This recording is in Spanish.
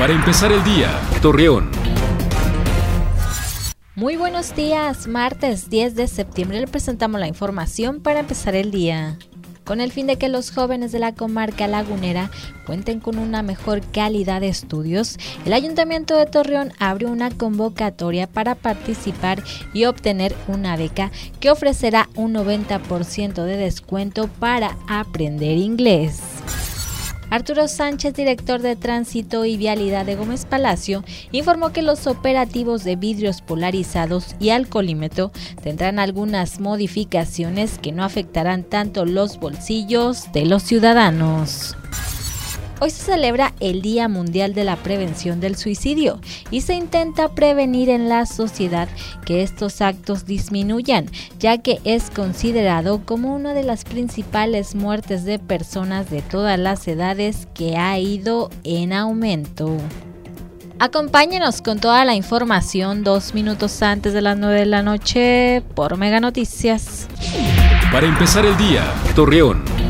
Para empezar el día, Torreón. Muy buenos días, martes 10 de septiembre le presentamos la información para empezar el día. Con el fin de que los jóvenes de la comarca lagunera cuenten con una mejor calidad de estudios, el Ayuntamiento de Torreón abrió una convocatoria para participar y obtener una beca que ofrecerá un 90% de descuento para aprender inglés. Arturo Sánchez, director de Tránsito y Vialidad de Gómez Palacio, informó que los operativos de vidrios polarizados y alcoholímetro tendrán algunas modificaciones que no afectarán tanto los bolsillos de los ciudadanos. Hoy se celebra el Día Mundial de la Prevención del Suicidio y se intenta prevenir en la sociedad que estos actos disminuyan, ya que es considerado como una de las principales muertes de personas de todas las edades que ha ido en aumento. Acompáñenos con toda la información dos minutos antes de las 9 de la noche por Mega Noticias. Para empezar el día, Torreón.